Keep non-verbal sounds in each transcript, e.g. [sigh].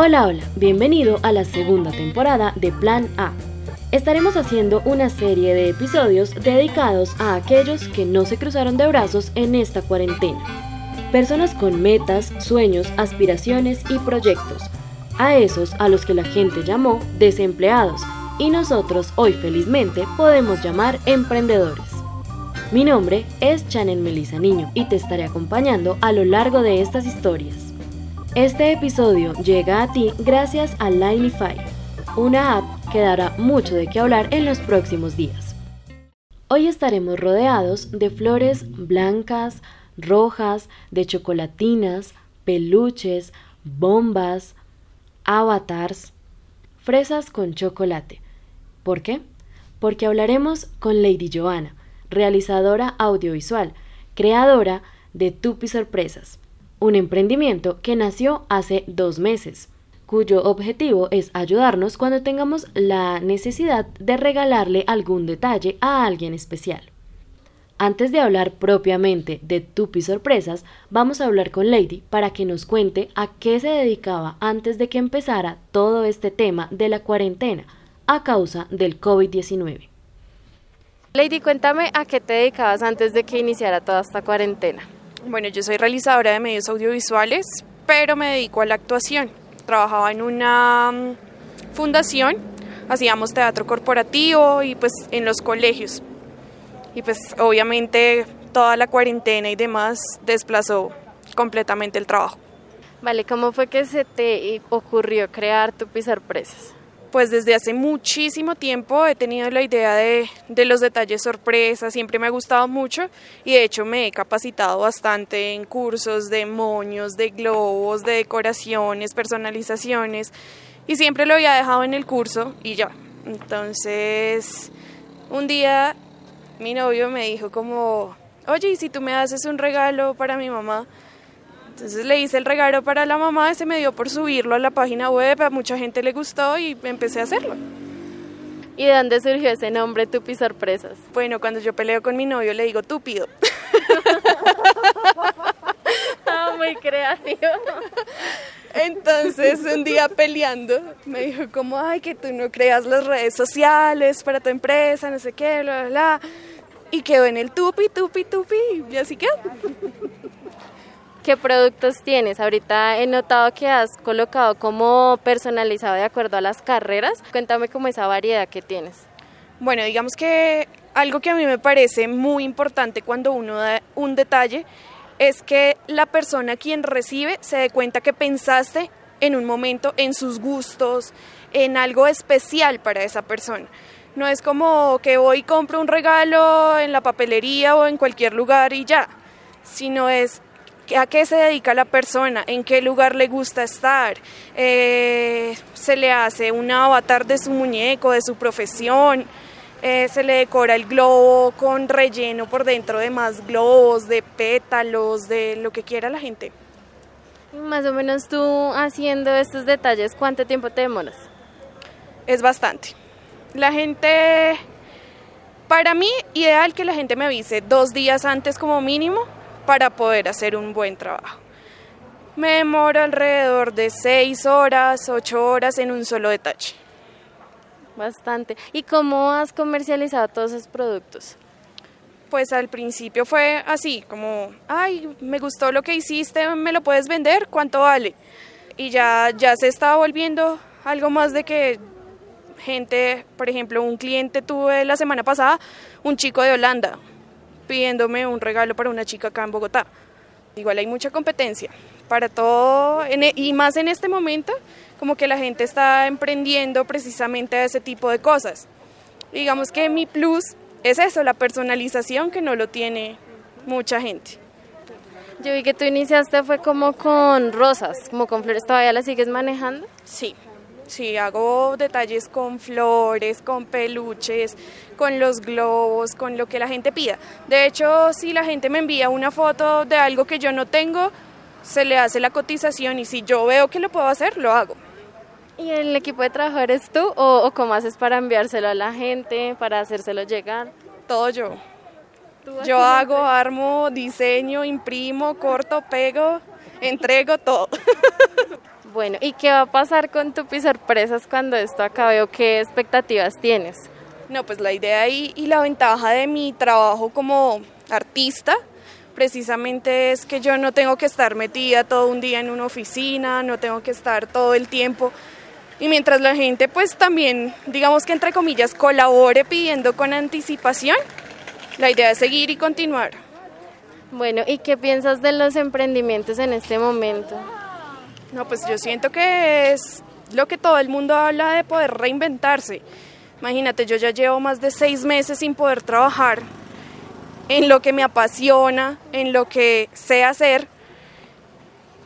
Hola, hola, bienvenido a la segunda temporada de Plan A. Estaremos haciendo una serie de episodios dedicados a aquellos que no se cruzaron de brazos en esta cuarentena. Personas con metas, sueños, aspiraciones y proyectos. A esos a los que la gente llamó desempleados y nosotros hoy felizmente podemos llamar emprendedores. Mi nombre es Chanel Melisa Niño y te estaré acompañando a lo largo de estas historias. Este episodio llega a ti gracias a Linify, una app que dará mucho de qué hablar en los próximos días. Hoy estaremos rodeados de flores blancas, rojas, de chocolatinas, peluches, bombas, avatars, fresas con chocolate. ¿Por qué? Porque hablaremos con Lady Joanna, realizadora audiovisual, creadora de Tupi Sorpresas, un emprendimiento que nació hace dos meses, cuyo objetivo es ayudarnos cuando tengamos la necesidad de regalarle algún detalle a alguien especial. Antes de hablar propiamente de Tupi Sorpresas, vamos a hablar con Lady para que nos cuente a qué se dedicaba antes de que empezara todo este tema de la cuarentena a causa del COVID-19. Lady, cuéntame a qué te dedicabas antes de que iniciara toda esta cuarentena. Bueno, yo soy realizadora de medios audiovisuales, pero me dedico a la actuación. Trabajaba en una mm, fundación, hacíamos teatro corporativo y pues en los colegios. Y pues obviamente toda la cuarentena y demás desplazó completamente el trabajo. Vale, ¿cómo fue que se te ocurrió crear Tupi Sorpresas? Pues desde hace muchísimo tiempo he tenido la idea de, los detalles sorpresa, siempre me ha gustado mucho y de hecho me he capacitado bastante en cursos de moños, de globos, de decoraciones, personalizaciones y siempre lo había dejado en el curso y ya. Entonces, un día mi novio me dijo como, oye, ¿y si tú me haces un regalo para mi mamá? Entonces le hice el regalo para la mamá, se me dio por subirlo a la página web, a mucha gente le gustó y empecé a hacerlo. ¿Y de dónde surgió ese nombre, Tupi Sorpresas? Bueno, cuando yo peleo con mi novio le digo túpido. [laughs] ah, muy creativo. Entonces, un día peleando, me dijo como, ay, que tú no creas las redes sociales para tu empresa, no sé qué, bla, bla, bla. Y quedó en el tupi, tupi, tupi, y así quedó. ¿Qué productos tienes? Ahorita he notado que has colocado como personalizado de acuerdo a las carreras. Cuéntame cómo esa variedad que tienes. Bueno, digamos que algo que a mí me parece muy importante cuando uno da un detalle es que la persona quien recibe se dé cuenta que pensaste en un momento en sus gustos, en algo especial para esa persona. No es como que voy y compro un regalo en la papelería o en cualquier lugar y ya, sino es a qué se dedica la persona, en qué lugar le gusta estar, eh, se le hace un avatar de su muñeco, de su profesión, eh, se le decora el globo con relleno por dentro de más globos, de pétalos, de lo que quiera la gente. Más o menos tú haciendo estos detalles, ¿cuánto tiempo te demoras? Es bastante. La gente, para mí, ideal que la gente me avise dos días antes como mínimo para poder hacer un buen trabajo. Me demoro alrededor de 6 horas, 8 horas en un solo detalle. Bastante. ¿Y cómo has comercializado todos esos productos? Pues al principio fue así, como, ay, me gustó lo que hiciste, ¿me lo puedes vender? ¿Cuánto vale? Y ya, ya se estaba volviendo algo más de que gente, por ejemplo, un cliente tuve la semana pasada, un chico de Holanda, pidiéndome un regalo para una chica acá en Bogotá. Igual hay mucha competencia para todo, e, y más en este momento, como que la gente está emprendiendo precisamente ese tipo de cosas. Digamos que mi plus es eso, la personalización que no lo tiene mucha gente. Yo vi que tú iniciaste fue como con rosas, como con flores, ¿todavía las sigues manejando? Sí, Sí, hago detalles con flores, con peluches, con los globos, con lo que la gente pida. De hecho, si la gente me envía una foto de algo que yo no tengo, se le hace la cotización y si yo veo que lo puedo hacer, lo hago. ¿Y el equipo de trabajo eres tú o, cómo haces para enviárselo a la gente, para hacérselo llegar? Todo yo. Yo hago, armo, diseño, imprimo, corto, pego, entrego todo. [laughs] Bueno, ¿y qué va a pasar con Tupi Sorpresas cuando esto acabe o qué expectativas tienes? No, pues la idea y, y la ventaja de mi trabajo como artista precisamente es que yo no tengo que estar metida todo un día en una oficina, no tengo que estar todo el tiempo. Y mientras la gente pues también, digamos que entre comillas, colabore pidiendo con anticipación, la idea es seguir y continuar. Bueno, ¿y qué piensas de los emprendimientos en este momento? No, pues yo siento que es lo que todo el mundo habla de poder reinventarse. Imagínate, yo ya llevo más de seis meses sin poder trabajar en lo que me apasiona, en lo que sé hacer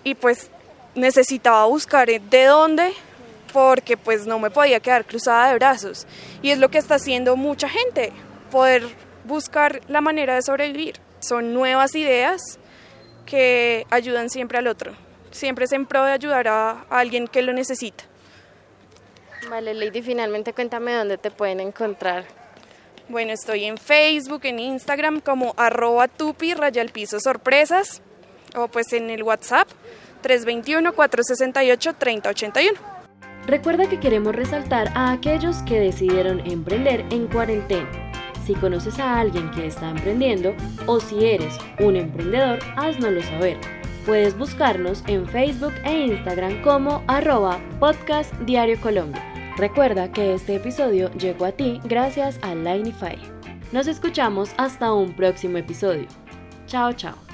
y pues necesitaba buscar de dónde porque pues no me podía quedar cruzada de brazos y es lo que está haciendo mucha gente, poder buscar la manera de sobrevivir. Son nuevas ideas que ayudan siempre al otro, siempre es en pro de ayudar a, alguien que lo necesita. Vale, Lady, finalmente cuéntame dónde te pueden encontrar. Bueno, estoy en Facebook, en Instagram como arroba tupi rayal piso sorpresas o pues en el WhatsApp 321-468-3081. Recuerda que queremos resaltar a aquellos que decidieron emprender en cuarentena. Si conoces a alguien que está emprendiendo o si eres un emprendedor, haznoslo saber. Puedes buscarnos en Facebook e Instagram como arroba podcast Diario Colombia. Recuerda que este episodio llegó a ti gracias a Linify. Nos escuchamos hasta un próximo episodio. Chao, chao.